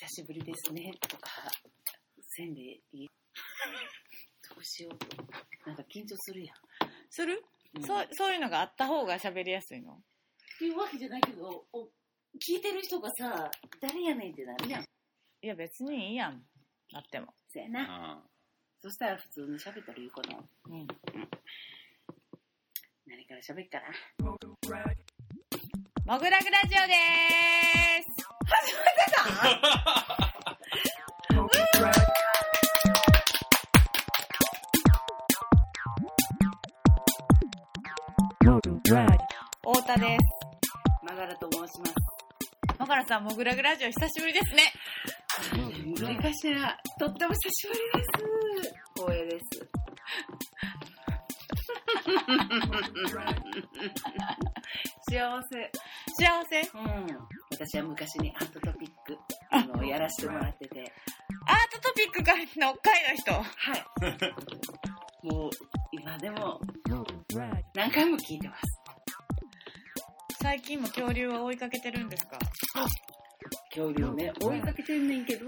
久しぶりですねとか、せんでいいどうしようと。なんか緊張するやん。する、うんそうそういうのがあった方が喋りやすいの？っていうわけじゃないけど、お聞いてる人がさ、誰やねんってなるやん。いや別にいいやんなってもそやな。あそしたら普通に喋ったらいいかな。うん何から喋っかな。モグラグラジオでーす太田ですマガラと申します。マカラさんモグラグラジオ久しぶりですね何かしら、とっても久しぶりです。光栄です。幸せ。幸せ？うん。私は昔にアートトピック、あの、やらせてもらってて。アートトピック会の会の人はい。もう、今でも、何回も聞いてます。最近も恐竜を追いかけてるんですか？恐竜ね、追いかけてんねんけど、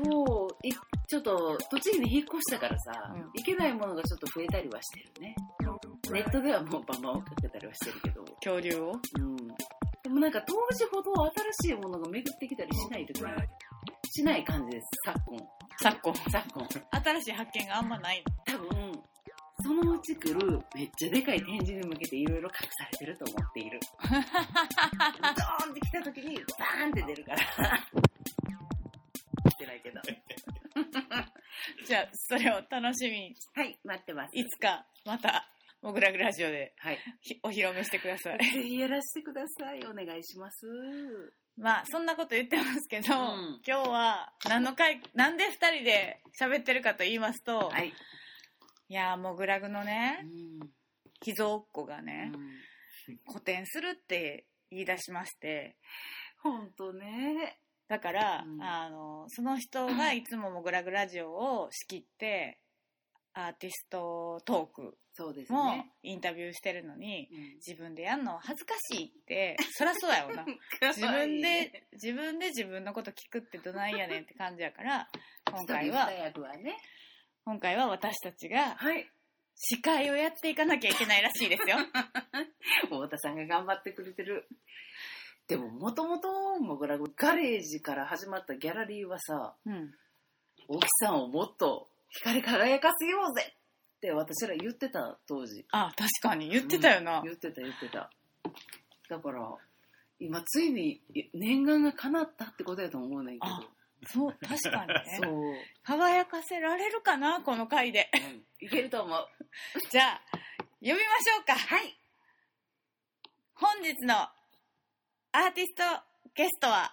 いちょっと、栃木に引っ越したからさ、うんいけないものがちょっと増えたりはしてるね。ネットではもうバンバン追いかけたりはしてるけど。恐竜を？うん。なんか当時ほど新しいものが巡ってきたりしないときしない感じです、昨今。昨今昨今。新しい発見があんまない多分、そのうち来るめっちゃでかい展示に向けていろいろ隠されてると思っている。ドーンって来た時にバーンって出るから。出ないけど。じゃあそれを楽しみにはい、待ってます。いつかまたモグラグラジオではい。ひお披露目してくださいぜひやらせてください。お願いします。まあそんなこと言ってますけど、ん今日は何の回なんで2人で喋ってるかと言いますと、はい。いやーモグラグのうねん。秘蔵っ子がね、うん個展するって言い出しましてほんとね。だから、うんあのその人がいつもモグラグラジオを仕切ってアーティストトークそうですもね。インタビューしてるのにうん自分でやんの恥ずかしいってそりゃそうやよな 自分で自分で自分のこと聞くってどないやねんって感じやから今回は一人二役はね。今回は私たちがはい。司会をやっていかなきゃいけないらしいですよ 太田さんが頑張ってくれてる。でも、もともと、もぐらぐガレージから始まったギャラリーはさ、うん大木さんをもっと光り輝かせようぜって私ら言ってた、当時。あ確かに言ってたよな、うん言ってた、言ってた。だから、今ついに念願が叶ったってことやと思うねんけあそう確かにど。ね そう。輝かせられるかなこの回でうんいけると思う。じゃあ呼びましょうかはい。本日のアーティストゲストは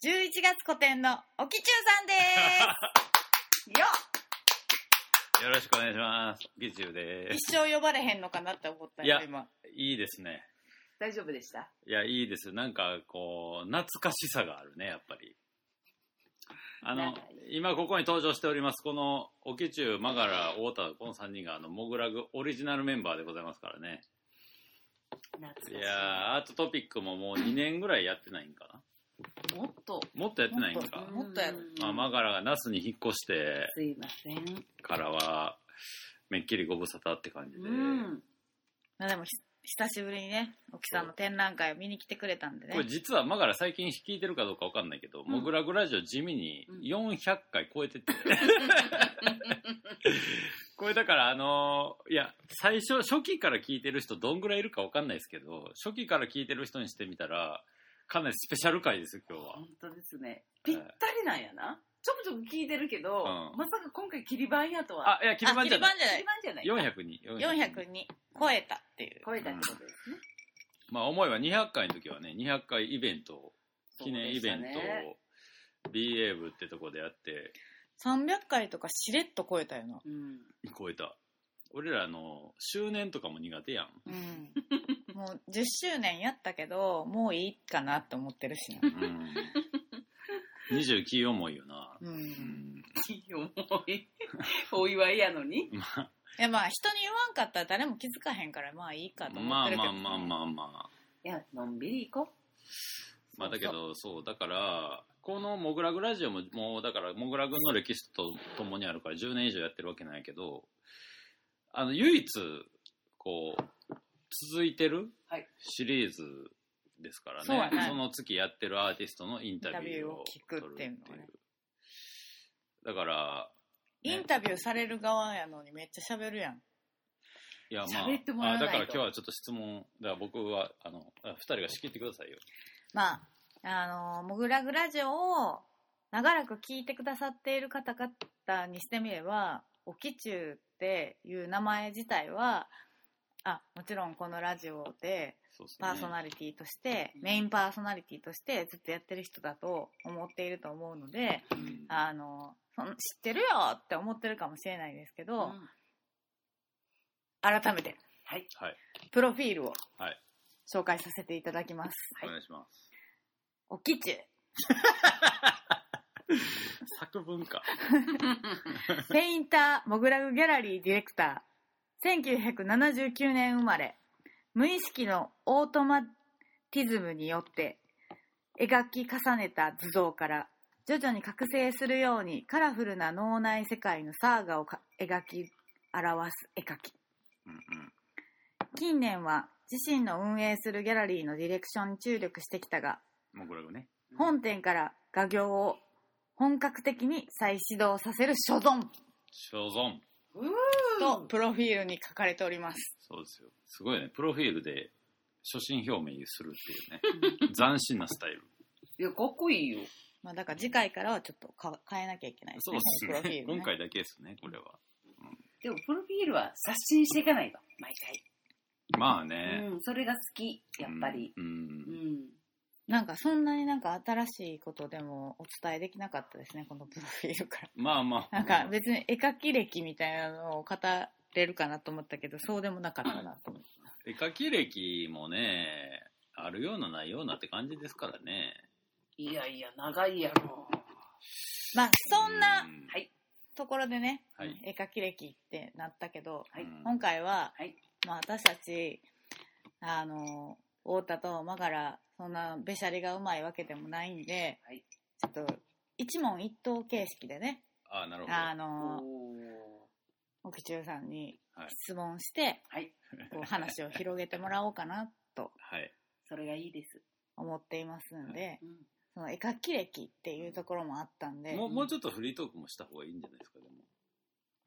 11月個展のおきちゅうさんです よよろしくお願いします。ギチュウで一生呼ばれへんのかなって思ったいやよ今す。いいですね。大丈夫でした？いや、いいです。なんか、こう、懐かしさがあるね、やっぱり。あの今ここに登場しております、この、オケチュウ、マガラ、太田、この3人が、あの、モグラグオリジナルメンバーでございますからね。懐かしいいやー、アートトピックももう2年ぐらいやってないんかな。もっと。もっとやってないんか。もっとやるうんまあ、マガラが那須に引っ越してすいません。からは、めっきりご無沙汰って感じで。うん。まあでもひ久しぶりにね沖さんの展覧会を見に来てくれたんでねこれ実はマガラ最近聞いてるかどうかわかんないけど、んモグラグラジオ地味に400回超えてて、これだからあのーいや最初初期から聞いてる人どんぐらいいるかわかんないですけど初期から聞いてる人にしてみたらかなりスペシャル回ですよ今日は本当ですね。ぴったりなんやな。ちょくちょく聞いてるけど、うんまさか今回切り板やとは。あいや切り板じゃないあ切り切り板じゃない。400に400に超えたっていう超えたってことですね。まあ思えば200回の時はね200回イベントを記念イベントを b エーブってとこでやって300回とかしれっと超えたよなうん。超えた俺らの周年とかも苦手やんうんもう10周年やったけどもういいかなって思ってるしなうん29重いよな。ううんん。重い。お祝いやのに？まあ、いやまあ人に言わんかったら誰も気づかへんからまあいいかと思まあってるけどまあまあまあまあ。いや、のんびり行こまあだけど、そう、だから、このモグラグラジオももうだからモグラグの歴史とともにあるから10年以上やってるわけなんやけどあの唯一こう続いてるはい。シリーズですからね,、そうやね。の月やってるアーティストのインタビューをインタビューを聞くっていう。のはねだから、インタビューされる側やのにめっちゃ喋るやん。いやまあ喋ってもらわないだから今日はちょっと質問だから僕はあのあ2人が仕切ってくださいよ。まあ、あの、モグラグラジオを長らく聞いてくださっている方々にしてみれば、おきちゅうっていう名前自体は、あ、もちろんこのラジオでパーソナリティとして、メインパーソナリティとしてずっとやってる人だと思っていると思うので、うん。あの、そん知ってるよって思ってるかもしれないですけど、うん。改めて、はい。はい。プロフィールをはい。紹介させていただきます。お願いします。おきちゅう。作文かペ インター、モグラグギャラリーディレクター。1979年生まれ。無意識のオートマティズムによって描き重ねた図像から徐々に覚醒するようにカラフルな脳内世界のサーガをか描き表す絵描き。うんうん近年は自身の運営するギャラリーのディレクションに注力してきたが、ね本店から画業を本格的に再始動させる所存所存とプロフィールに書かれております。そうですよすごいねプロフィールで初心表明するっていうね 斬新なスタイルいや、かっこいいよ。まあだから次回からはちょっとか変えなきゃいけないですね。そうですプロフィール、ね。ね今回だけですねこれはでも、プロフィールは刷新していかないと、毎まあ回。ねうん、それが好き、やっぱり。うん、ううんん。なんかそんなになんか新しいことでもお伝えできなかったですね、このプロフィールから。まあまあなんか別に絵描き歴みたいなのを語れるかなと思ったけど、そうでもなかったなと思って。絵描き歴もねあるようなないようなって感じですからねいやいや、長いやろ。まあそんなうんはい。ところでね、はい絵描き歴ってなったけど、はい。うん今回は、はいまあ私たち、あの、太田とマガラ、そんなべしゃりがうまいわけでもないんで、はい。ちょっと一問一答形式でね、ああなるほど。あおの、ー奥中さんにはい。質問して、はい。こう話を広げてもらおうかなと。はい。それがいいです。思っていますんで、うん。その絵描き歴っていうところもあったんで、もうもうちょっとフリートークもした方がいいんじゃないですかでも。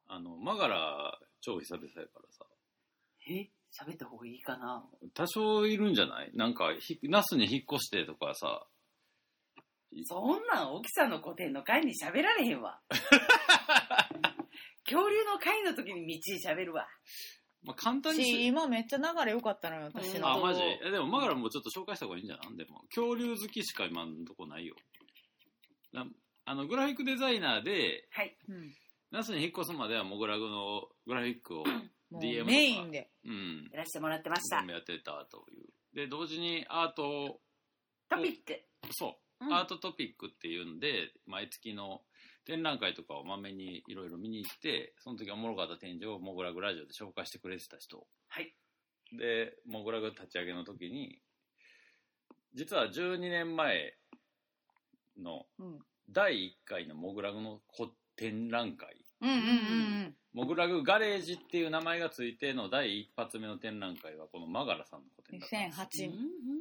あのマガラ超久々やからさ。え？喋った方がいいかな多少いるんじゃない？なんかひ那須に引っ越してとかさそんなん、沖さんの古典の会に喋られへんわ。恐竜の会の時に道に喋るわ。まあ、簡単にし、し今めっちゃ流れ良かったのよ、私うんの。あマジ？えでもマガラもちょっと紹介した方がいいんじゃない？でも恐竜好きしか今のとこないよなあのグラフィックデザイナーではい。うん那須に引っ越すまではモグラグのグラフィックを、もう DM とかメインで。うん、やらせてもらってましたやってたというで同時にアートをトピック。そう、うんアートトピックっていうんで毎月の展覧会とかをまめにいろいろ見に行ってその時おもろかった展示をモグラグラジオで紹介してくれてた人はい。でモグラグ立ち上げの時に実は12年前のうん。第1回のモグラグのこ展覧会うんうんうんモグラグガレージっていう名前がついての第一発目の展覧会はこのマガラさんの個うん。展だったんです2008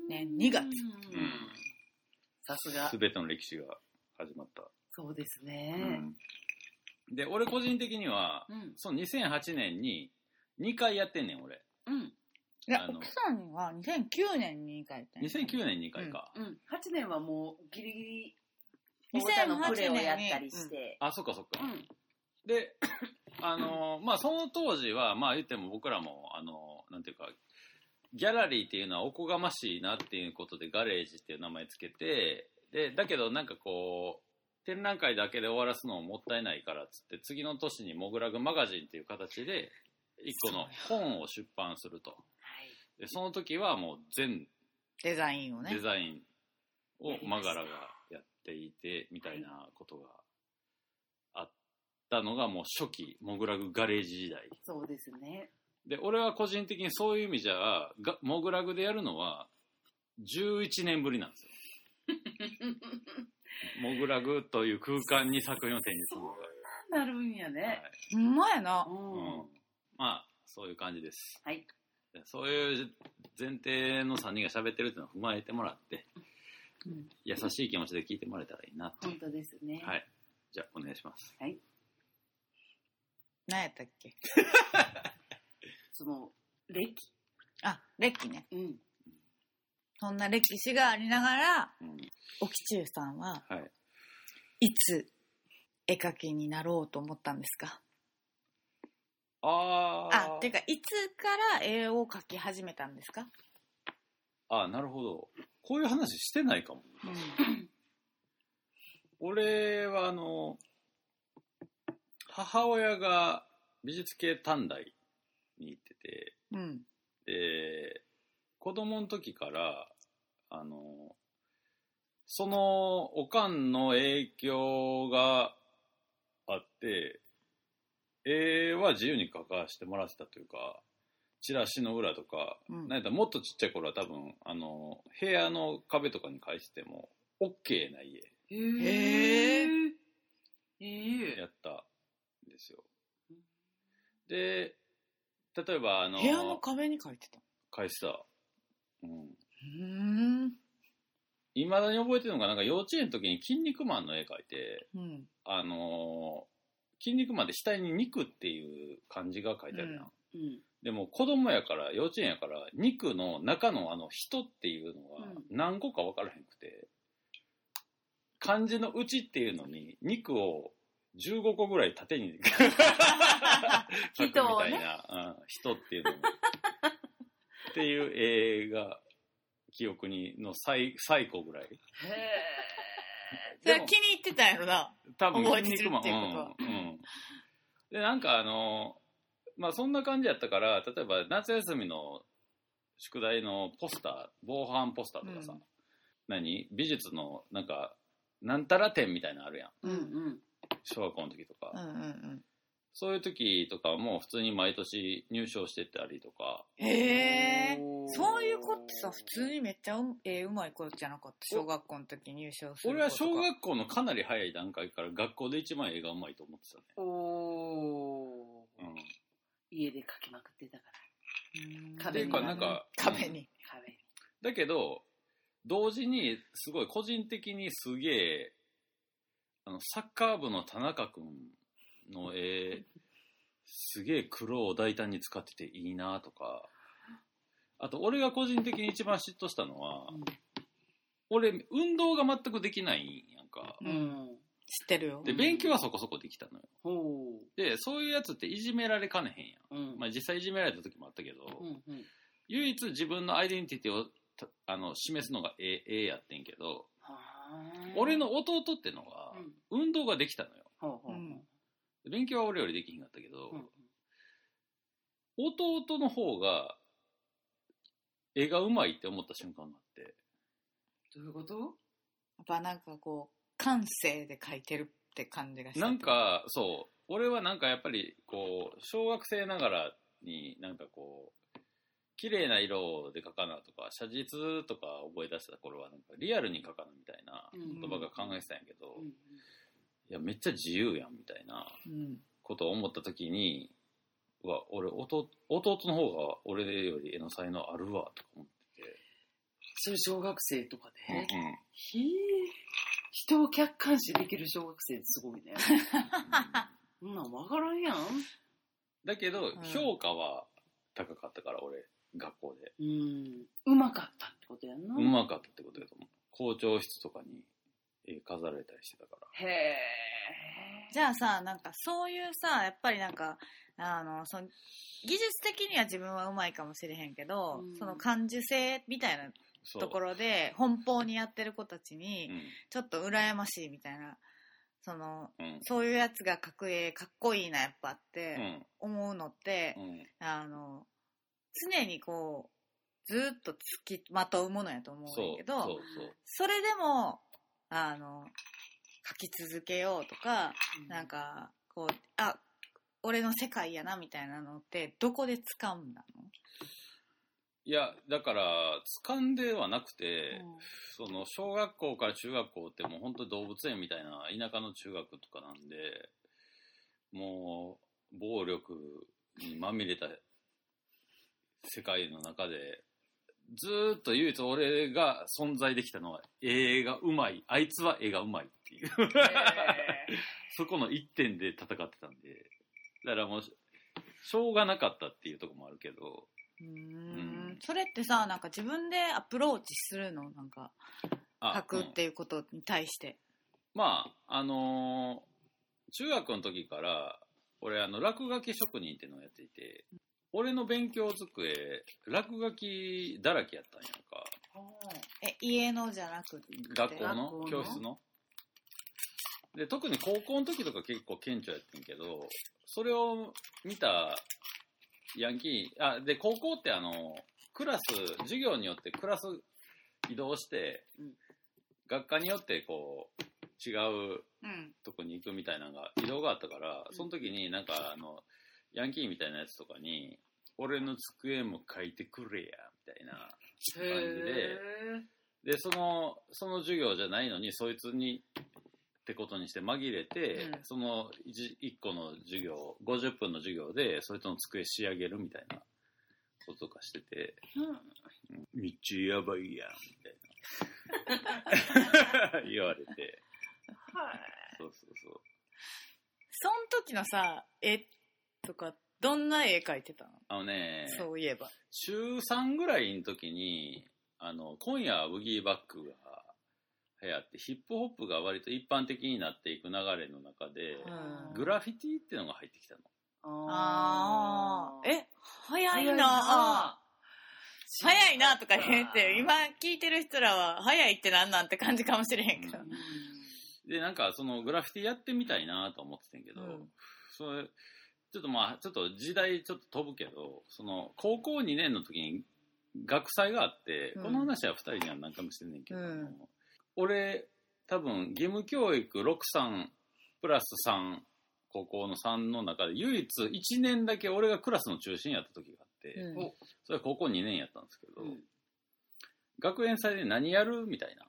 年うん2月うんさすが。全ての歴史が始まった、そうですうね。んで俺個人的にはうん。その2008年に2回やってんねん俺うん。いやあ、の奥さんは2009年に書いて2009年2回か、うん。8年はもうギリギリ、2008太田のプレーをやったりして。あそっかそっか、うん。で あのまあその当時はまあ言っても僕らもあのなんていうかギャラリーっていうのはおこがましいなっていうことでガレージっていう名前つけてでだけどなんかこう展覧会だけで終わらすのももったいないからっつって次の年にモグラグマガジンっていう形で一個の本を出版するとはい。でその時はもう全デザインをねデ。ザインをマガラがやっていてみたいなことがたのがもう初期モグラグガレージ時代そうですね。で俺は個人的にそういう意味じゃがモグラグでやるのは11年ぶりなんですよ モグラグという空間に作品を展示するのが。なるんやはいね。ほんまやなう。うんん。まあ、そういう感じです。はい。そういう前提の3人が喋ってるっていうのを踏まえてもらって、うん優しい気持ちで聞いてもらえたらいいなっていう本当ですね。はい。じゃあ、お願いします。何やったっけ？その、歴？あ、歴ね。うん。そんな歴史がありながら、うん。沖中さんははい。いつ絵描きになろうと思ったんですか？あーあ、てか、いつから絵を描き始めたんですか？あ、なるほど。こういう話してないかも。俺は、あの、母親が美術系短大に行ってて、うん。うん。で、子供の時から、あの、そのおかんの影響があって、絵は自由に描かせてもらってたというか、チラシの裏とか、うんなんやもっとちっちゃい頃は多分、あの、部屋の壁とかに描いてても、OK な家へへー。いいやったんですよ。で、例えば、あの、部屋の壁に描いてた。描いてた。うん。うん。いまだに覚えてるのが、なんか幼稚園の時に筋肉マンの絵描いて、うん。あのー筋肉マンで額に肉っていう漢字が書いてあるやん。うん。でも子供やから、幼稚園やから、肉の中のあの人っていうのがうん何個か分からへんくて、漢字のうちっていうのに肉を15個ぐらい縦に 書くみたいな、うん、人っていうのも。っていう絵が記憶にの最最古ぐらい。へそれは気に入ってたんやろな。多分覚えてるっていうことは。うん。うん。でなんかあのまあそんな感じやったから例えば夏休みの宿題のポスター防犯ポスターとかさ、うん。何？美術のなんかなんたら展みたいなのあるやん。うんうん。小学校の時とか、うんうんうん。そういう時とかも普通に毎年入賞してたりとかへえ。そういう子ってさ、普通にめっちゃう絵うまい子じゃなかった。小学校の時入賞する子とか。俺は小学校のかなり早い段階から学校で一番絵がうまいと思ってたね、おー。うん、家で描きまくってたかうんっていうかなんか壁に。ら、壁に。だけど、同時に、すごい個人的にすげえ、あの、サッカー部の田中くんの絵、すげえ黒を大胆に使ってていいなとか、あと、俺が個人的に一番嫉妬したのは、俺、運動が全くできないんやんか。うん。うん。知ってるよ。で、勉強はそこそこできたのよ。ほで、そういうやつっていじめられかねへんやん。う。うん。まあ実際いじめられた時もあったけど、うんうん。唯一自分のアイデンティティをたあの示すのが絵絵やってんけど、俺の弟ってのがうん運動ができたのよ。勉強は俺よりできひんかったけど、うん弟の方が絵がうまいって思った瞬間があって。どういうこと？やっぱなんかこう、感性で描いてるって感じがした。なん、かそう。俺はなんかやっぱりこう小学生ながらになんかこう綺麗な色で描かなとか写実とか覚え出した頃はなんかリアルに描かなみたいな言葉が考えてたんやけど、うん。いやめっちゃ自由やんみたいなうん。ことを思った時にうわ俺弟弟の方が俺より絵の才能あるわとか思ってそれ小学生とかて、で、うん。ひー。人を客観視できる小学生ってすごいね。そんなんわからんやん。だけど、ん。評価は高かったから俺学校で。うん。うまかったってことやんな。うまかったってことだと思う。校長室とかに絵飾られたりしてたから。へえ。じゃあさ、なんかそういうさ、やっぱりなんか、あの、その、技術的には自分はうまいかもしれへんけど、うん。その感受性みたいなところで、奔放にやってる子たちに、うん。ちょっと羨ましいみたいな、その、うん。そういうやつが描く絵かっこいいな、やっぱっうてん。思うのって、うん。あの、常にこう、ずっとつきまとうものやと思うんそうやけど、そうそうそれでも、あの、書き続けようとか、なんか、こう、あ、俺の世界やなみたいなのって、どこで掴んだの？いや、だから、掴んではなくて、その、小学校から中学校ってもう本当に動物園みたいな田舎の中学とかなんで、もう、暴力にまみれた世界の中で、ずーっと唯一俺が存在できたのは、絵がうまい。あいつは絵がうまいっていう。そこの一点で戦ってたんで、だからもう、しょうがなかったっていうところもあるけど、うーうん。んそれってさなんか自分でアプローチするの？なんかあ書くうんっていうことに対して、まあ、あのー中学の時から、俺、あの、落書き職人っていうのをやっていて、俺の勉強机、落書きだらけやったんやんか。え家のじゃなくて？学校の？教室の？で、特に高校の時とか結構顕著やってんけど、それを見たヤンキー、あ、で、高校ってあの、クラス、授業によってクラス移動して、うん。学科によってこう、違ううん。とこに行くみたいなのが移動があったから、その時になんかあの、ヤンキーみたいなやつとかに、俺の机も書いてくれや、みたいな。へで、その、その授業じゃないのに、そいつに、ってことにして紛れて、うんその 1, 個の授業、50分の授業で、そいつの机仕上げるみたいなこととかしてて、うんめっちゃやばいやん、みたいな。言われて、そうそうそう。そん時のさ絵とかどんな絵描いてたの、あのね、そういえば。中3ぐらいの時に、あの、今夜はブギーバックが流行って、ヒップホップが割と一般的になっていく流れの中で、うん。グラフィティっていうのが入ってきたの。ああえ早早いいな。な早いなとか言って今聞いてる人らは早いってなんなんて感じかもしれへんけど、で、なんかそのグラフィティやってみたいなと思ってたんやけど、うん。それ、ちょっとまあ、ちょっと時代ちょっと飛ぶけど、その、高校2年の時に学祭があって、うん。この話は2人には何回もしてんねんけど、うん。俺、多分義務教育6、3プラス3、高校の3の中で唯一1年だけ俺がクラスの中心やった時があって、うん。おそれは高校2年やったんですけど、うん。学園祭で何やるみたいな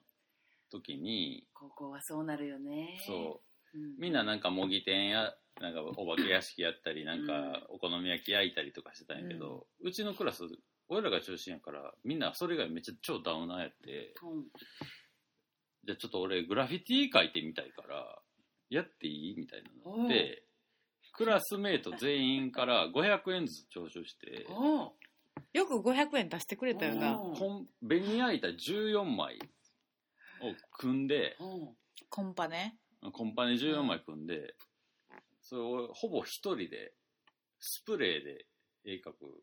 時に、ここはそうなるよね。そう、うん。みんななんか模擬店や、なんかお化け屋敷やったり、なんかお好み焼き焼いたりとかしてたんやけど、うちのクラス、俺らが中心やから、みんなそれ以外めっちゃ超ダウナーやって、うん。じゃあちょっと俺グラフィティ書いてみたいから、やっていいみたいなのになって、クラスメート全員から500円ずつ徴収して、およく500円出してくれたよな。おコン紅焼いた14枚を組んで、うん。コンパね。コンパネ14枚組んで、それをほぼ一人で、スプレーで絵描く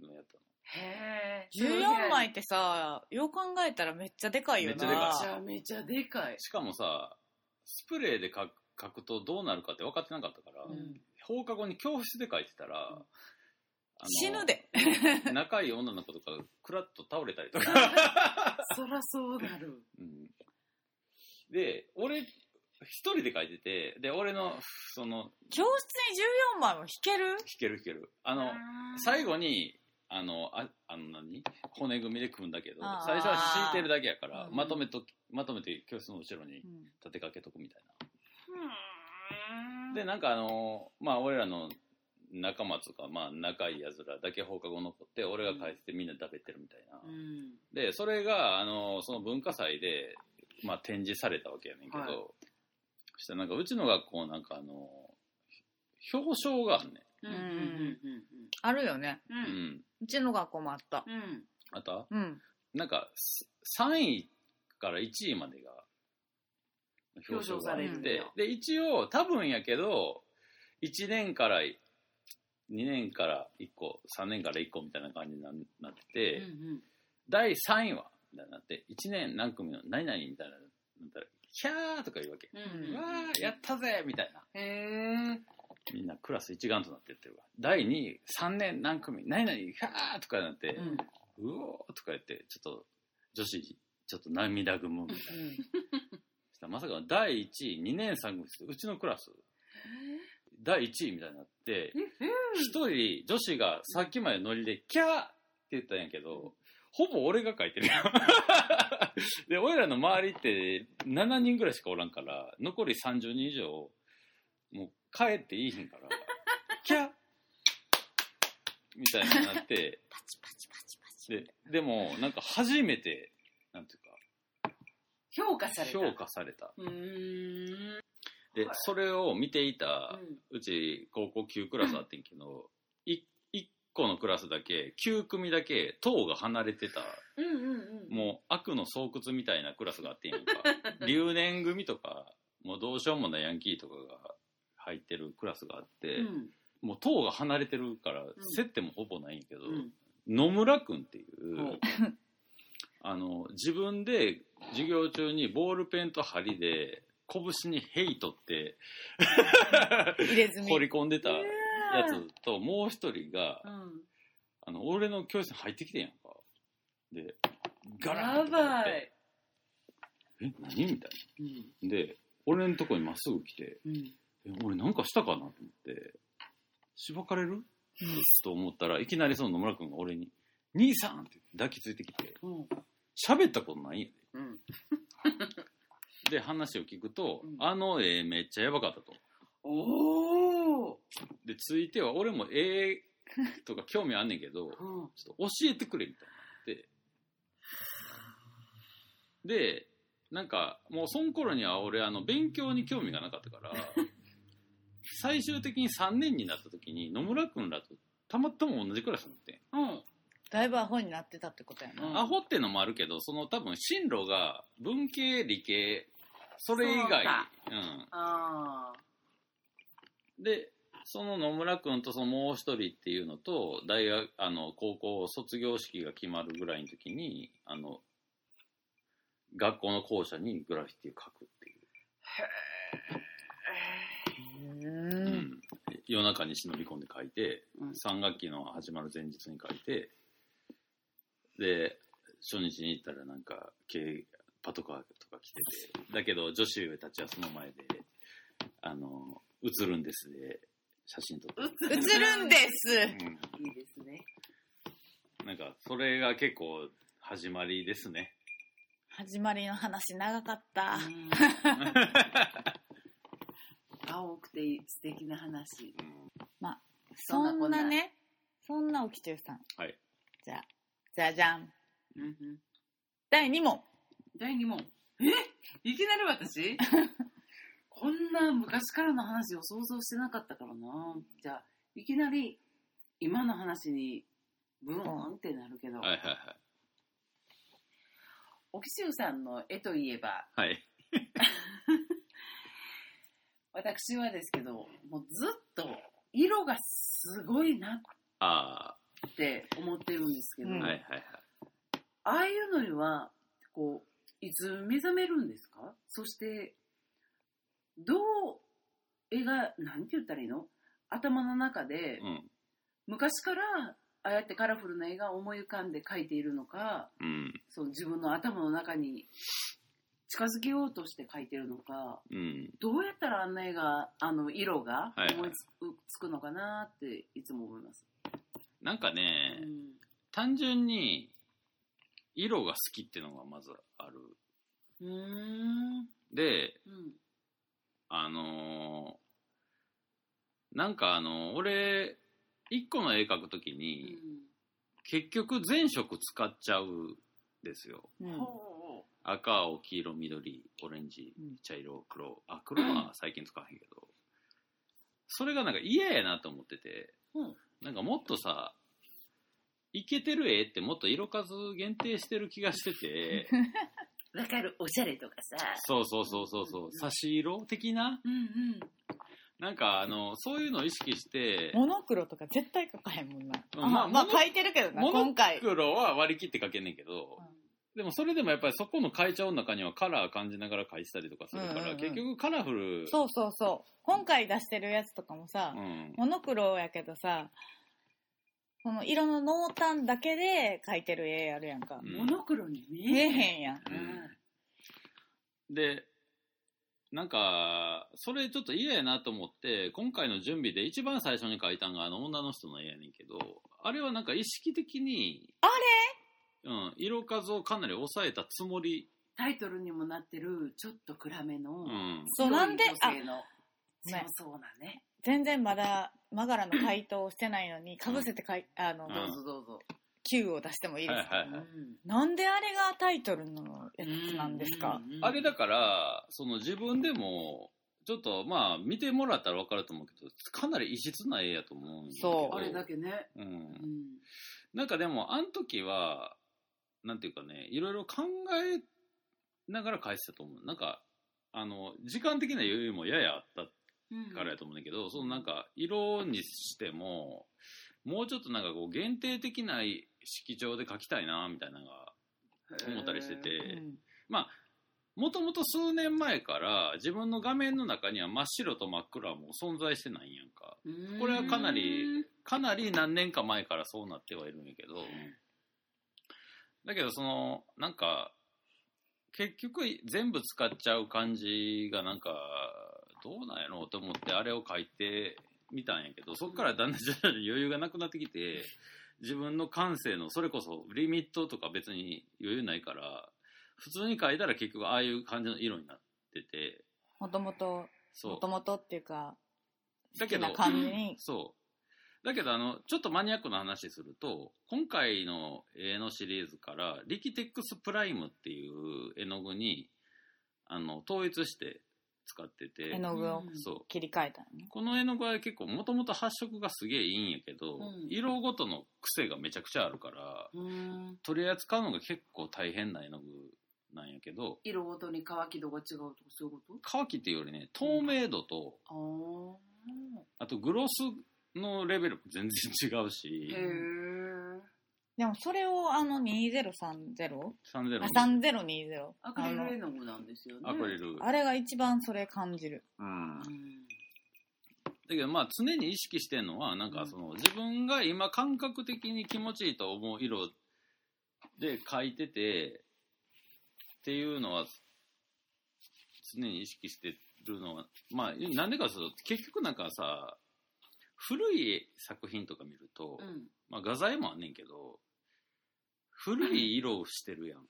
のやったの。へえ。14枚ってさよう考えたらめっちゃでかいよな。めっちゃでかい。めちゃめちゃでかい。しかもさ、スプレーで描く描くとどうなるかって分かってなかったから、うん。放課後に教室で描いてたら、あの死ぬで。仲いい女の子とかクラッと倒れたりとか、そらそうなる。うん。で俺一人で描いててで俺のその教室に14枚も弾ける？弾ける弾ける。あの最後にあのああの何？骨組みで組んだけど最初は敷いてるだけやからうん。まとめとまとめて教室の後ろにうん。立てかけとくみたいな。でなんかあのまあ俺らの仲間とかまあ仲いいやつらだけ放課後残って俺が帰ってみんな食べてるみたいな、うん。でそれがあのその文化祭で、まあ、展示されたわけやねんけど、はいそしたらなんかうちの学校なんかあの表彰があんねうん。うんうんあるよね。うん。ん、うん、うちの学校もあった。うん。あとうん。なんかす3位から1位までが表彰があって表彰されるんだで一応多分やけど1年から2年から1個3年から1個みたいな感じにななってて、うん第3位はみたいになって1年何組の何々みたいななったらキャーとか言うわけ、うんうわーやったぜみたいな。へえみんなクラス一丸となってやってるわ。第2位3年何組何々キャーとかなって、うん。うおーとか言ってちょっと女子ちょっと涙ぐむみたいな。そしたらまさかの第1位2年3組ですうちのクラス。第1位みたいになって一人女子がさっきまでノリでキャー言ったんやけど、ほぼ俺が書いてるよ。で、俺らの周りって7人ぐらいしかおらんから、残り30人以上、もう帰っていいひんから、キャッみたいになって、で、でも、なんか初めて、なんていう評価されか、た。評価された。う。で、それを見ていた、ううち高校9クラスあってんけど、い1個のクラスだけ、9組だけ、塔が離れてた、んうんうん。もう悪の巣窟みたいなクラスがあってんやんか。留年組とか、もうどうしようもないヤンキーとかが入ってるクラスがあって、うん。もう塔が離れてるから、接点もほぼないんやけど、うん。野村くんっていう、あの、自分で授業中にボールペンと針で拳にヘイトって掘 り込んでたやつと、もう一人が、うん。あの、俺の教室に入ってきてんやんか。で、ガラやンってなっばてい。え、何みたいうん。な。で、俺のとこにまっすぐ来て、うん。え、俺なんかしたかなと思って、しばかれる、と思ったらいきなりその野村くんが俺に「兄さん!」って抱きついてきてうん。喋ったことないんやうん。でで話を聞くと、うんあの絵めっちゃやばかったとおお。でついては俺も絵とか興味あんねんけどうん。ちょっと教えてくれみたいになって。でなんかもうその頃には俺あの勉強に興味がなかったから 最終的に3年になった時に野村君らとたまたま同じクラスになってん。うん。だいぶアホになってたってことやな、うん。アホってのもあるけどその多分進路が文系理系それ以外。そうか。うん。ああ。でその野村君とそのもう一人っていうのと大学あの高校卒業式が決まるぐらいの時にあの学校の校舎にグラフィティを書くっていう、うんうん。夜中に忍び込んで書いて、うん。3学期の始まる前日に書いてで初日に行ったらなんか軽パトカーとか来てて。だけど女子上たちはその前であの映るんですで写真撮って。映るんです。うん。いいですね。なんか、それが結構始まりですね。始まりの話長かった、うん。青くて素敵な話。そんなねそんなおきちゅうさん。はい。じゃあじゃじゃん。うんうん。第2問。第2問。え？いきなり私？こんな昔からの話を想像してなかったからな。じゃあ、いきなり今の話にブーンってなるけど、はいはいはい。おきしゅうさんの絵といえば、はい。私はですけど、もうずっと色がすごいなあって思ってるんですけど、あ、うんはいはいはい。ああいうのには、こう、いつ目覚めるんですか？そして、どう絵が、なんて言ったらいいの？頭の中で、うん。昔からああやってカラフルな絵が思い浮かんで描いているのか、うん。その自分の頭の中に近づけようとして描いてるのか、うん。どうやったらあんな絵が、あの色が思いつく,、のかなっていつも思います。なんかね、うん単純に、色が好きっていうのがまずある。で、うん。あのーなんかあの俺、一個の絵描くときに、結局全色使っちゃうんですよ。うんほ赤、青、黄色、緑、オレンジうん、茶色、黒。あ、黒は最近使わへんけど。それがなんか嫌やなと思ってて、うんなんかもっとさ、イケてる絵ってもっと色数限定してる気がしてて、う。わかる、おしゃれとかさ。そうそうそうそうそう、差し色的な？うんうん。なんかあの、そういうのを意識して、モノクロとか絶対描かへんもんな。うんあまあ、まあ書いてるけどな、モノ今回。黒は割り切って描けんねんけど、でもそれでもやっぱりそこの会長の中にはカラー感じながら描いてたりとかするから、うんうんうん結局カラフル。そうそうそう。今回出してるやつとかもさ、うん。モノクロやけどさ、この色の濃淡だけで描いてる絵やるやんか。うんモノクロに見見ええへん。やん。うんで、なんか、それちょっと嫌やなと思って、今回の準備で一番最初に書いたのがあの女の人の絵やねんけど、あれはなんか意識的に、あうん、色数をかなり抑えたつもり、タイトルにもなってる、ちょっと暗めの、うん。そうなんで強い女性の強ねそうなね。全然まだマガラの回答をしてないのにかぶせてかいあの、うんどうぞどうぞ。Q を出してもいいですか、はいはいはいなんであれがタイトルのやつなんですか、うんあれだから、その自分でも、ちょっとまあ見てもらったら分かると思うけど、かなり異質な絵やと思うん。そうあれだけね。う。うんん。なんかでも、あの時は、なんていうかね、いろいろ考えながら返してたと思う。なんか、あの、時間的な余裕もややあったからやと思うんだけど、そのなんか、色にしても、もうちょっとなんかこう、限定的な色調で描きたいな、みたいなのが思ったりしてて、うん。もともと数年前から自分の画面の中には真っ白と真っ暗はもう存在してないんやんか。うん。これはかなりかなり何年か前からそうなってはいるんやけど、だけどその、なんか、結局全部使っちゃう感じがなんか、どうなんやろうと思ってあれを書いてみたんやけど、そこからだんだん徐々に余裕がなくなってきて、自分の感性の、それこそリミットとか別に余裕ないから、普通に書いたら結局ああいう感じの色になってて、もともともと。もとっていうかだけど感じにそう。だけど、あの、ちょっとマニアックな話すると、今回の絵のシリーズから、リキテックスプライムっていう絵の具に、あの、統一して使ってて、絵の具をうんそう。切り替えたのねこの絵の具は結構、もともと発色がすげえいいんやけど、うん色ごとの癖がめちゃくちゃあるから、うん取り扱うのが結構大変な絵の具なんやけど、色ごとに乾き度が違うとかそういうこ乾きっていうよりね、透明度と、とああとグロスのレベルも全然違うあ。し。でもそれをあの2030 30あ3020アクリル絵の具なんですよね。アクリル。あれが一番それ感じるうん。だうん。けどまあ常に意識してるのは、なんかその自分が今感覚的に気持ちいいと思う色で描いてて、っていうのは常に意識してるのは、まあなんでかというと結局なんかさ、古い作品とか見ると、うん。まあ画材もあんねんけど、古い色をしてるやん。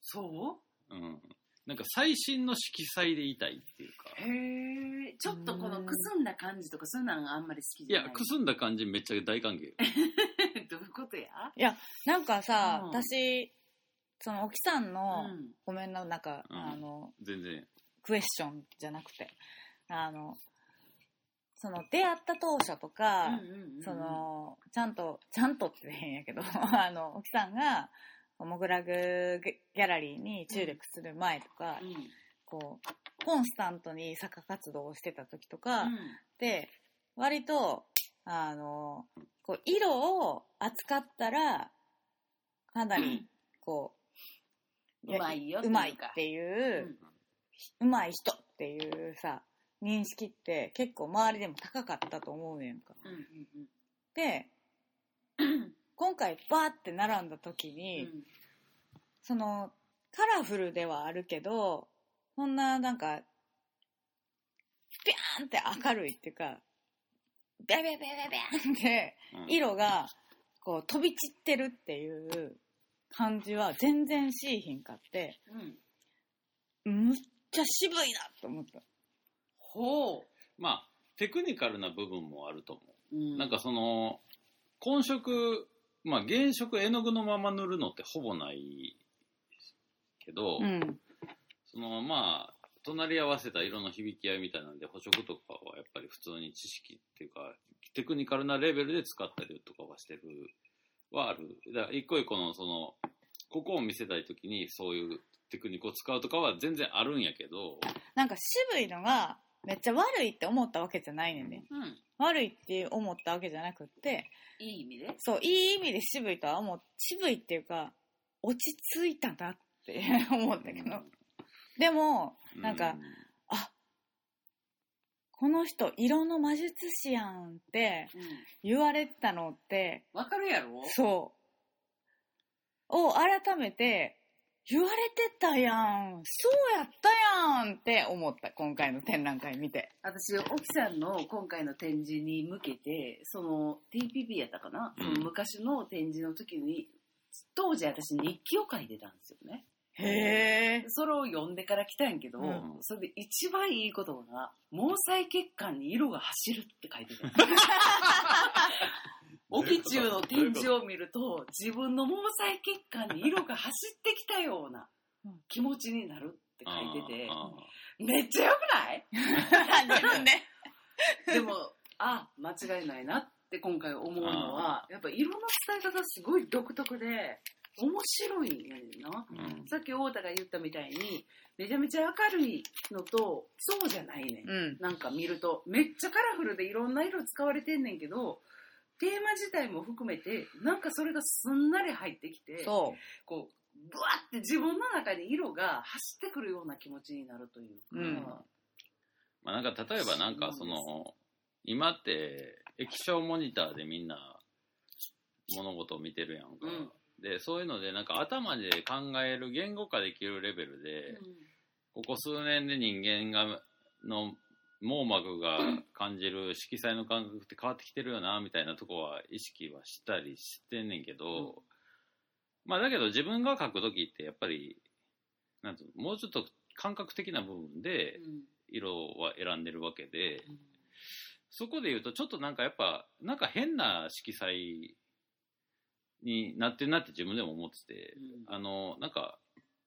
そう？ん。なんか最新の色彩でいたいっていうか。うへえ。ちょっとこのくすんだ感じとかそういうのがあんまり好きいや、じゃない？くすんだ感じめっちゃ大歓迎。どういうことや？なんかさ、うん私その沖さんのうん。ごめんななんか、うんあの全然。クエスチョンじゃなくてあのその出会った当初とか、うんうんうんそ、のちゃんとちゃんとって変やけど あの沖さんがモグラグギャラリーに注力する前とか、うん。こうコンスタントに作家活動をしてた時とか、うん。で割とあのこう色を扱ったらかなりこううまいようまいっていうう、うまい人っていうさ認識って結構周りでも高かったと思うねんか。うんうんで 今回バーって並んだ時うんに、うんそのカラフルではあるけどそんななんかビャーンって明るいっていうかビャビャビャビャビャンってうん色がこう飛び散ってるっていう感じは全然しいひんかってうん。むっちゃ渋いなと思ったほまあ、テクニカルな部分もあると思う。うう。なんかその、混色、まあ原色絵の具のまま塗るのってほぼないけど、うんそのまあ、隣り合わせた色の響き合いみたいなんで、補色とかはやっぱり普通に知識っていうか、テクニカルなレベルで使ったりとかはしてる、はある。だから一個一個のその、ここを見せたいときにそういうテクニックを使うとかは全然あるんやけど、なんか渋いのがめっちゃ悪いって思ったわけじゃないねんね。うん。悪いって思ったわけじゃなくっていい意味で？そういい意味で渋いとは思う。渋いっていうか落ち着いたなって思ったけど。でもなんかあこの人色の魔術師やんってうん。言われたのってわかるやろ？そう。を改めて言われてたやん。そうやったやんって思った、今回の展覧会見て。私、沖さんの今回の展示に向けて、その TPP やったかな、うんその昔の展示の時に、当時私日記を書いてたんですよね。へえ。それを読んでから来たんやけど、うんそれで一番いいことが、毛細血管に色が走るって書いてた。沖中の展示を見ると、自分の毛細血管に色が走ってきたような気持ちになるって書いてて、あめっちゃ良くない？自分で。でも、あ、間違いないなって今回思うのは、やっぱ色の伝え方すごい独特で、面白いんやねんな。ーうんさっき太田が言ったみたいに、めちゃめちゃ明るいのと、そうじゃないねん。うん。なんか見ると、めっちゃカラフルでいろんな色使われてんねんけど、テーマ自体も含めて、なんかそれがすんなり入ってきて、そこう、ブワって自分の中に色が走ってくるような気持ちになるというか、うん。まあなんか例えばなんかその、今って液晶モニターでみんな物事を見てるやんか。うん。で、そういうのでなんか頭で考える言語化できるレベルで、ここ数年で人間が、の網膜が感じる色彩の感覚って変わってきてるよな、みたいなとこは意識はしたりしてんねんけど、まあだけど自分が描くときってやっぱり、なんもうちょっと感覚的な部分でうん。色は選んでるわけで、うん。そこで言うとちょっとなんかやっぱ、なんか変な色彩になってるなって自分でも思ってて、うん。あの、なんか、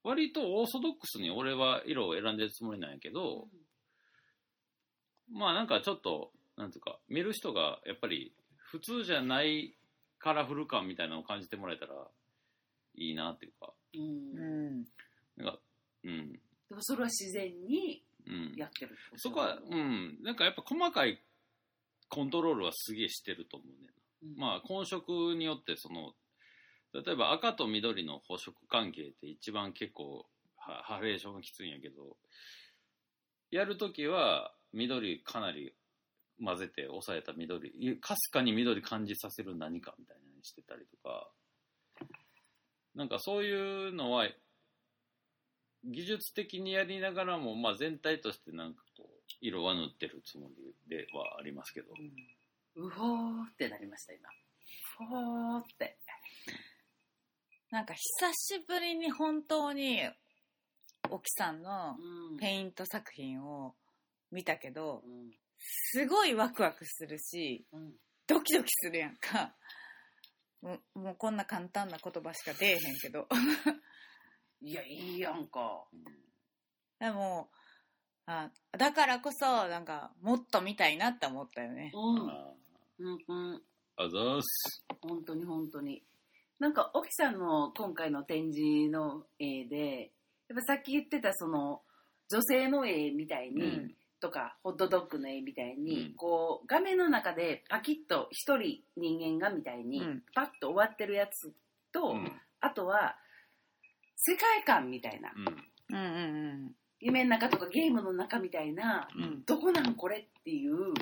割とオーソドックスに俺は色を選んでるつもりなんやけど、まあなんかちょっと、なんていうか、見る人がやっぱり普通じゃないカラフル感みたいなのを感じてもらえたらいいなっていうか、うんう。うん。なんか、うん、でもそれは自然にうん。やってるってこと？そこは、うん、なんかやっぱ細かいコントロールはすげえしてると思うね。うんまあ混色によってその例えば赤と緑の補色関係って一番結構はハレーションがきついんやけどやるときは緑かなり混ぜて抑えた緑。いかすかに緑感じさせる何かみたいなのにしてたりとか。なんかそういうのは技術的にやりながらも、まあ、全体としてなんかこう色は塗ってるつもりではありますけど、うほーってなりました、今。ふほーって。なんか久しぶりに本当に、沖さんのうん。ペイント作品を見たけど、うんすごいワクワクするし、うんドキドキするやんか。もうもうこんな簡単な言葉しか出えへんけど。いや、いいやんか。でも、あだからこそ、なんか、もっと見たいなって思ったよね。うん。あうんうん。あざーす本当に本当に。なんか、沖さんの今回の展示の絵で、やっぱさっき言ってたその、女性の絵みたいに、うんとか、ホットドッグの絵みたいに、うん。こう、画面の中でパキッと一人人間がみたいにうん、パッと終わってるやつと、うん。あとは、世界観みたいな、うん。うんうん夢の中とかゲームの中みたいな。どこなんこれっていう、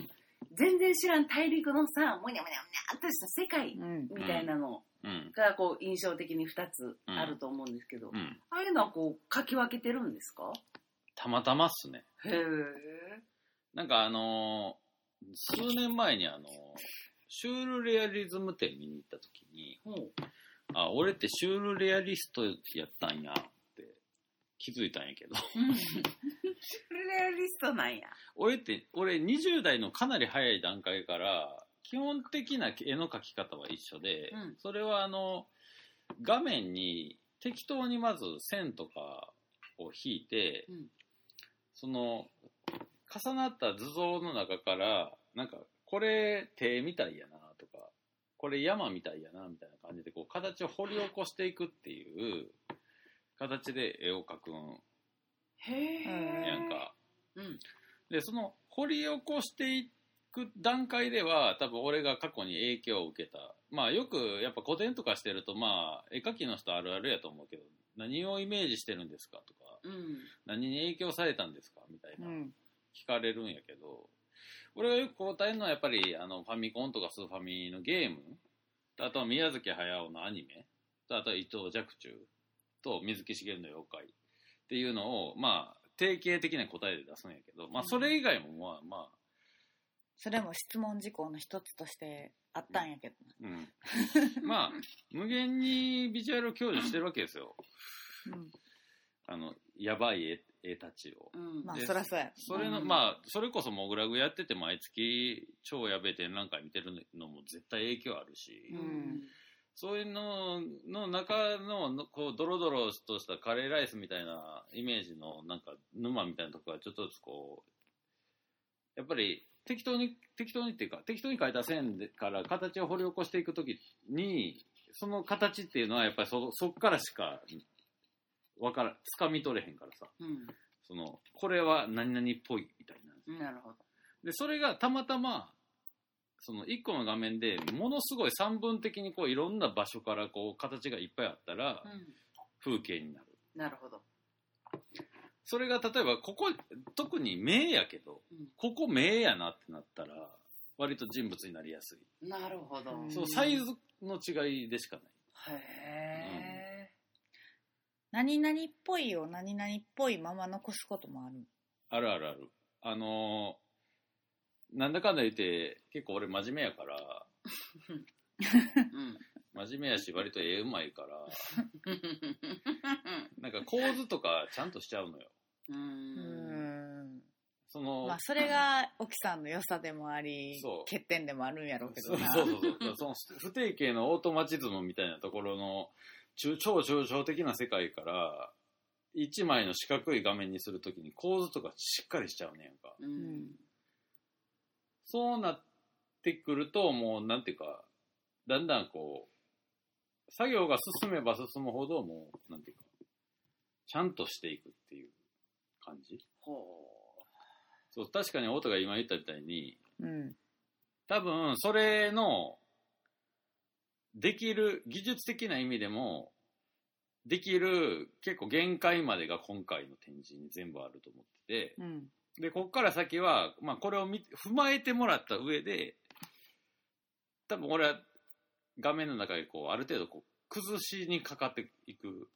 全然知らん大陸のさ、もにゃもにゃもにゃっとした世界うん。みたいなのうん。が、こう、印象的に2つあると思うんですけど、うん。ああいうのはこう、書き分けてるんですか？たまたまっすねへえ。なんかあのー数年前にあのーシュールレアリズム展見に行った時に。あ俺ってシュールレアリストやったんやって気づいたんやけどレアリストなんや。俺って俺20代のかなり早い段階から基本的な絵の描き方は一緒で、うんそれはあの画面に適当にまず線とかを引いて、うんその重なった図像の中からなんかこれ手みたいやなとかこれ山みたいやなみたいな感じでこう形を掘り起こしていくっていう形で絵を描くんへえ。やんか。うん。で、その掘り起こしていく段階では、多分俺が過去に影響を受けた。まあよくやっぱ古典とかしてると、まあ絵描きの人あるあるやと思うけど、何をイメージしてるんですかとか、うん。何に影響されたんですか？みたいな。うん。聞かれるんやけど、俺がよく答えるのはやっぱりあのファミコンとかスーファミのゲーム、あとは宮崎駿のアニメ、あとは伊藤若冲と水木しげるの妖怪。っていうのをまあ定型的な答えで出すんやけど。まあそれ以外もまあまあ。それも質問事項の一つとしてあったんやけどうん、まあ無限にビジュアルを享受してるわけですよ。な、うん、あのやばい絵絵たちを。うん。まあでそらそうや。それの、うん。まあそれこそモグラグやってて毎月超やべえ展覧会見てるのも絶対影響あるし、うん。そういうのの中ののこうドロドロとしたカレーライスみたいなイメージのなんか沼みたいなとこがちょっとずつこうやっぱり適当に適当にっていうか適当に描いた線でから形を掘り起こしていくときにその形っていうのはやっぱりそそっからしかわからつかみ取れへんからさ。うん。そのこれは何々っぽいみたいななるほど。でそれがたまたまその1個の画面でものすごい散文的にこういろんな場所からこう形がいっぱいあったらうん。風景になる。なるほど。それが例えばここ特に目やけどうん。ここ目やなってなったら割と人物になりやすい、なるほど。うんそうサイズの違いでしかない。へ何々っぽいを何々っぽいまま残すこともある。あるあるある。あのーなんだかんだ言って結構俺真面目やから。えうん。真面目やし割と絵うまいから。なんか構図とかちゃんとしちゃうのよ。ううん。んその、まあそれが沖さんの良さでもありそう。欠点でもあるんやろうけそうどな。そうそうそう。その不定形のオートマチズムみたいなところの中超抽象的な世界から一枚の四角い画面にするときに構図とかしっかりしちゃうねんか。うん。そうなってくるともうなんていうかだんだんこう作業が進めば進むほどもうなんていうかちゃんとしていくっていう感じ。ほそう確かに音が今言ったみたいにうん。多分それのできる技術的な意味でもできる結構限界までが今回の展示に全部あると思っててうん。でここから先は、まあ、これを見踏まえてもらった上で多分俺は画面の中でこうある程度こう崩しにかかっていく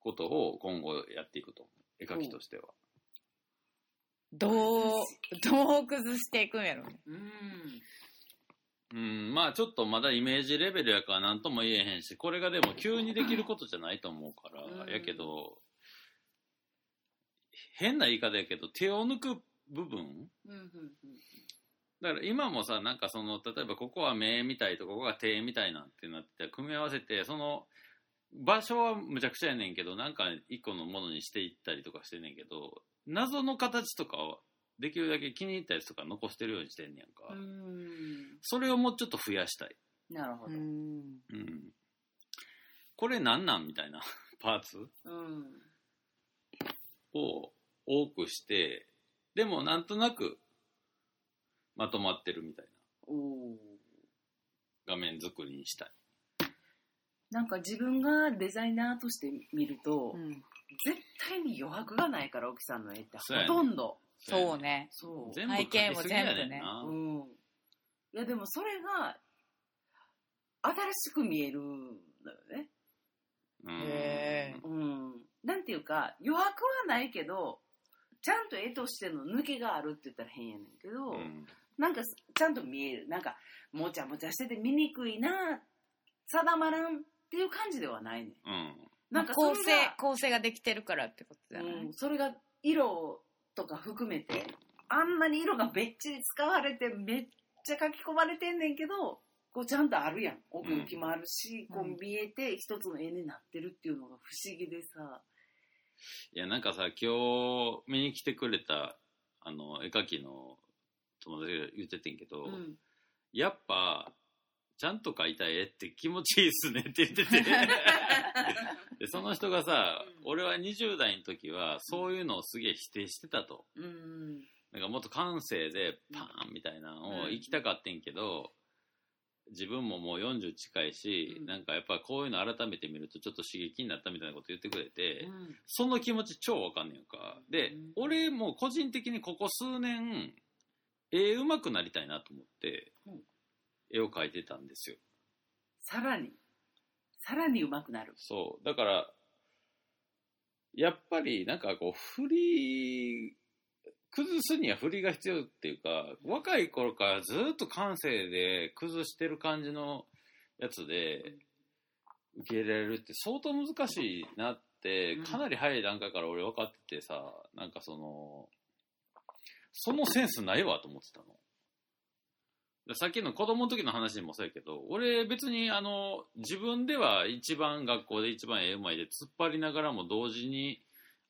ことを今後やっていくと絵描きとしては。どうどう崩していくんやろね。ううんうん、まあちょっとまだイメージレベルやから何とも言えへんし、これがでも急にできることじゃないと思うから、うん。やけど、変な言い方やけど、手を抜く部分？うんうんだから今もさ、なんかその、例えばここは目みたいとここが手みたいなってなって、組み合わせて、その、場所はむちゃくちゃやねんけど、なんか一個のものにしていったりとかしてんねんけど、謎の形とかをできるだけ気に入ったやつとか残してるようにしてんねやんか。それをもうちょっと増やしたい。なるほど。うん。うん。これなんなんみたいな パーツ？うん。を多くして、でもなんとなくまとまってるみたいおおな画面作りにしたい。なんか自分がデザイナーとして見ると、うん。絶対に余白がないから奥さんの絵って。ほとんどそうね。そう。全部背景もかけすぎやねん全部ね。なうん。いやでもそれが新しく見えるんだよね。うん。へー。うん。なんていうか余白はないけどちゃんと絵としての抜けがあるって言ったら変やねんけど、うん。なんかちゃんと見える。なんかもちゃもちゃしてて見にくいな定まらんっていう感じではないねん。うん。なんか構成構成ができてるからってことじゃない、うん、それが色とか含めてあんなに色がべっちり使われてめっちゃ書き込まれてんねんけどこうちゃんとあるやん。奥行きもあるし、うん。こう見えて一つの絵になってるっていうのが不思議でさ。いや、なんかさ、今日見に来てくれた、あの、絵描きの友達が言っててんけど、うん。やっぱ、ちゃんと描いた絵って気持ちいいっすねって言ってて。で、その人がさ、うん。俺は20代の時は、そういうのをすげえ否定してたと。うん。なんかもっと感性でパーンみたいなのを行きたかってんけど、自分ももう40近いし、うん。なんかやっぱこういうの改めて見るとちょっと刺激になったみたいなこと言ってくれて、うん。その気持ち超わかんねんか。で、うん。俺も個人的にここ数年、絵上手くなりたいなと思ってう。ん、絵を描いてたんですよ。さらにさらに上手くなるそう。だから、やっぱりなんかこう振り崩すには振りが必要っていうか若い頃からずっと感性で崩してる感じのやつで受け入れられるって相当難しいなってうんかなり早い段階から俺分かっててさなんかそのそのセンスないわと思ってたの。でさっきの子供の時の話もそうやけど俺別にあの自分では一番学校で一番絵うまいで突っ張りながらも同時に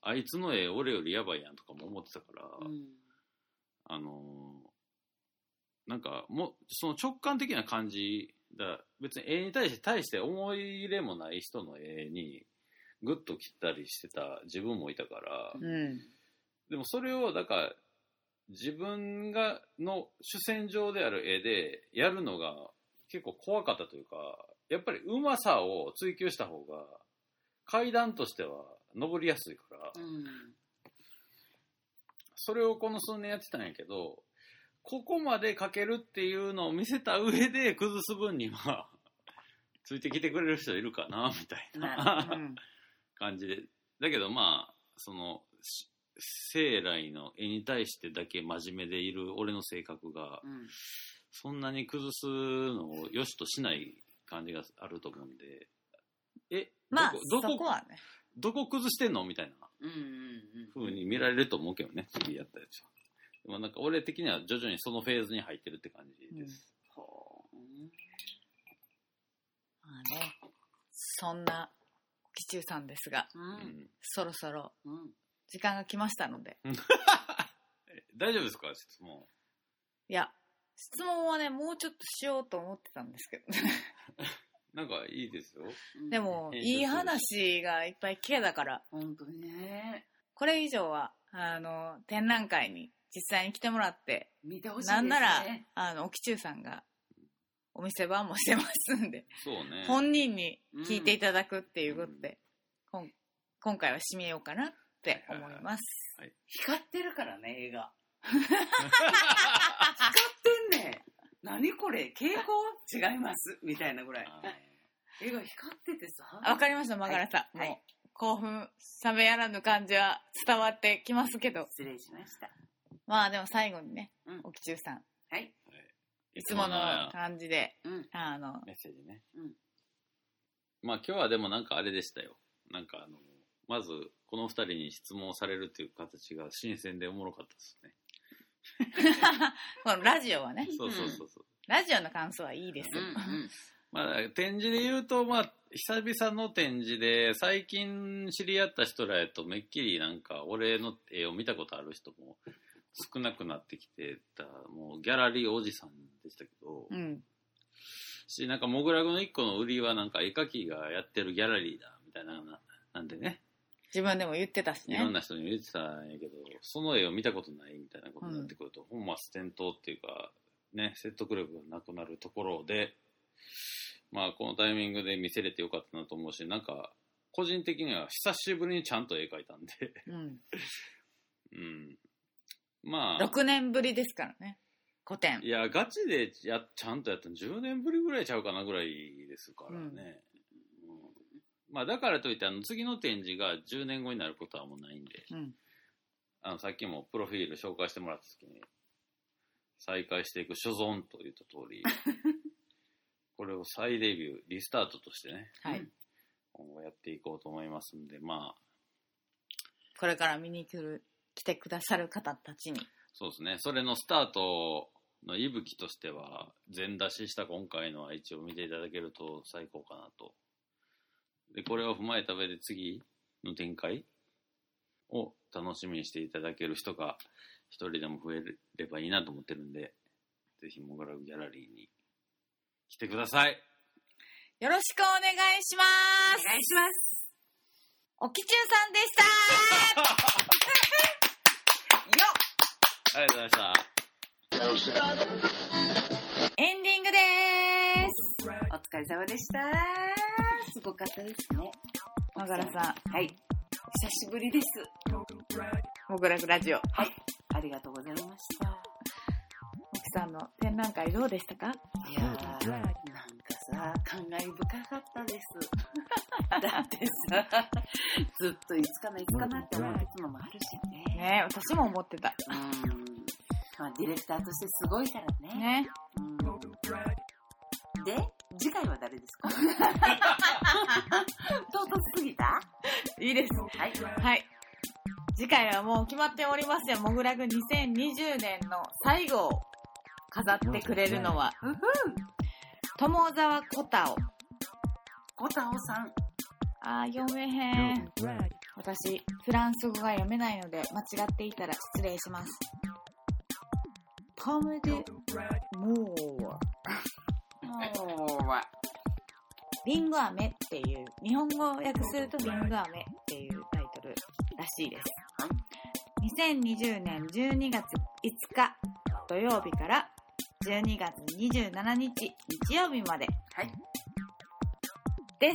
あいつの絵俺よりやばいやんとかも思ってたから、うんあのーなんかもうその直感的な感じだ別に絵に対して対して思い入れもない人の絵にグッと切ったりしてた自分もいたから、うん。でもそれをだから自分がの主戦場である絵でやるのが結構怖かったというかやっぱりうまさを追求した方が階段としては登りやすいから、うん。それをこの数年やってたんやけどここまで描けるっていうのを見せた上で崩す分には ついてきてくれる人いるかなみたいな。感じで。だけどまあそのし生来の絵に対してだけ真面目でいる俺の性格がうん。そんなに崩すのを良しとしない感じがあると思うんで。えまあ、どこね。どこ崩してんのみたいなうんうに見られると思うけどね次やったやつは。でもなんか俺的には徐々にそのフェーズに入ってるって感じです、ほうまあね、そんな、紀中さんですが、ううんん。そろそろうん時間が来ましたので。え 大丈夫ですか？質問。いや、質問はね、もうちょっとしようと思ってたんですけど。なんかいいですよ。うんでも、いい話がいっぱい聞けたから、本当にね。これ以上は、あの、展覧会に実際に来てもらって、見てほしいですね。なんなら、あの、沖中さんが、お店番もしてますんで、そうね。本人に聞いていただくっていうことで、こん。今回は締めようかなって思います。光ってるからね映画。光ってんねん。何これ？傾向？違います？みたいなぐらい。あ映画光っててさ？わかりました、マガラさ。ん。はい。もう、興奮冷めやらぬ感じは伝わってきますけど、失礼しました。まあでも最後にね、うん。沖中さん、はい。いつもの感じで、うん。あの、メッセージね、うん。まあ今日はでもなんかあれでしたよ。なんかあのまずこの二人に質問されるっていう形が新鮮でおもろかったですね。このラジオはね、そうそうそうそう、ラジオの感想はいいです。よ。うん。まあ展示で言うとまあ久々の展示で最近知り合った人らやとめっきりなんか俺の絵を見たことある人も少なくなってきてたもうギャラリーおじさんでしたけど、うん。しなんかモグラグの一個の売りはなんか絵描きがやってるギャラリーだみたいなななんでね自分でも言ってたしねいろん。な人に言ってたんやけど、その絵を見たことないみたいなことになってくると、本末転倒っていうかね説得力がなくなるところでまあこのタイミングで見せれてよかったなと思うしなんか個人的には久しぶりにちゃんと絵描いたんでうん。うんまあ6年ぶりですからね。古典い。やガチでやちゃんとやったの10年ぶりぐらいちゃうかなぐらいですからね、うんまあだからといってあの次の展示が10年後になることはもうないんでうん。あのさっきもプロフィール紹介してもらった時に再開していく所存と言った通り これを再デビューリスタートとしてねはい。今後やっていこうと思いますんでまあこれから見に来る、来てくださる方たちに。そうですねそれのスタートの息吹としては全出しした今回のは一応見ていただけると最高かなとでこれを踏まえた上で次の展開を楽しみにしていただける人が一人でも増えればいいなと思ってるんでぜひモグラグギャラリーに来てください。よろしくお願いしまお願いします。す。おきちゅうさんでした。ありがとうございました。エンディングです。お疲れ様でしたすごかったですねマガラさん、はい久しぶりですモグラグラジオ。はいありがとうございました奥さんの展覧会どうでしたか？いやーなんかささ、感慨深かったです。だってさ、ずっといつかな、いつかなって思う時もあるしね。ね私も思ってた。うん。まあ、ディレクターとしてすごいからね。ね。うんで、次回は誰ですか？唐突すぎた？いいです。はい。はい。次回はもう決まっておりますよ。モグラグ2020年の最後を飾ってくれるのは、ふふ友沢コタオ。コタオさん。あー、読めへん。私、フランス語が読めないので、間違っていたら失礼します。ポムデ・モーもうは、リンゴ飴っていう、日本語を訳するとリンゴ飴っていうタイトルらしいです。2020年12月5日土曜日から12月27日日曜日まではい。です。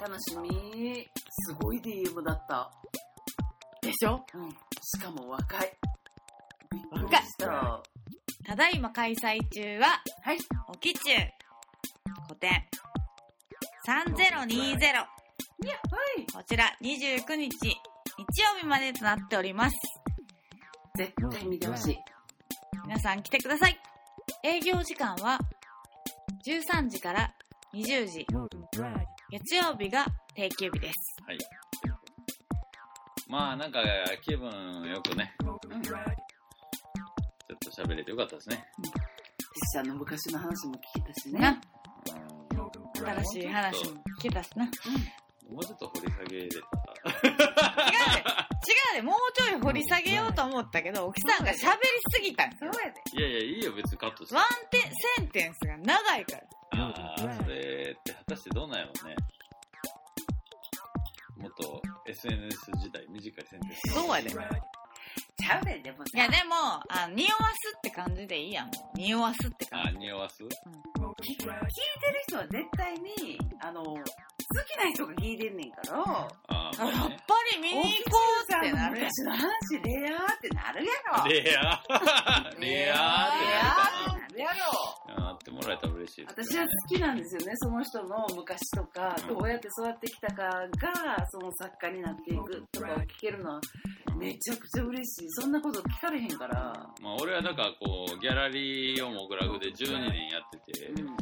楽しみ。すごい DM だった。でしょ？うん。しかも若い。びっくり若いした。ただいま開催中は、はい。おきちゅう、古典、3020、はい。こちら29日、日曜日までとなっております。絶対見てほしい。皆さん来てください。営業時間は、13時から20時、月曜日が定休日です。はい。まあ、なんか、気分よくね、うん。ちょっと喋れてよかったですね。実際の昔の話も聞けたしね。新しい話も聞けたしな。違うもうちょっと掘り下げれたで、違うで、もうちょい掘り下げようと思ったけど、沖さんが喋りすぎたんですよ。そうやで。いやいや、いいよ、別にカットしてワ。ンテン、センテンスが長いから。ああ、それって果たしてどうなんやろうね。もっと SNS 時代短いセンテンス。そうやで。ちゃうで、でもさ。いや、でも、あ匂わすって感じでいいやん。匂わすって感あ、匂わす？聞聞いてる人は絶対に、あの、好きな人が聞いてんねんから、あ。やっぱ。り見に行こうってなるやん。昔の話、レアーってなるやろ。レアレアーレアーってなるやろ。もらえたら嬉しいです。私は好きなんですよね、その人の昔とか、どうやって育ってきたかが、その作家になっていくとかを聞けるのは、めちゃくちゃ嬉しい。そんなこと聞かれへんから。まあ、俺はだからこう、ギャラリーをモグラグで12年やってて、うん。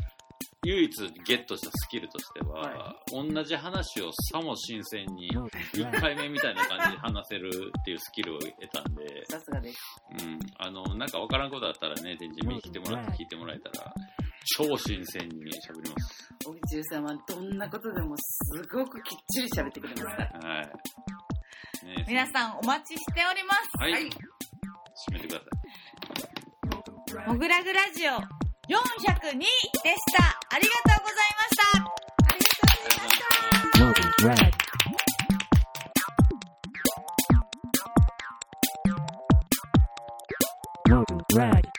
唯一ゲットしたスキルとしては、は同じ話をさも新鮮に、1回目みたいな感じで話せるっていうスキルを得たんで、さすがです。うん。あの、なんかわからんことあったらね、展示見に来てもらって聞いてもらえたら、超新鮮に喋ります。おぎちゅうさんはどんなことでもすごくきっちり喋ってくれますから。はい。ね、皆さんお待ちしております。はい。はい締めてください。モグラグラジオ402でした。ありがとうございました。ありがとうございました。Rag.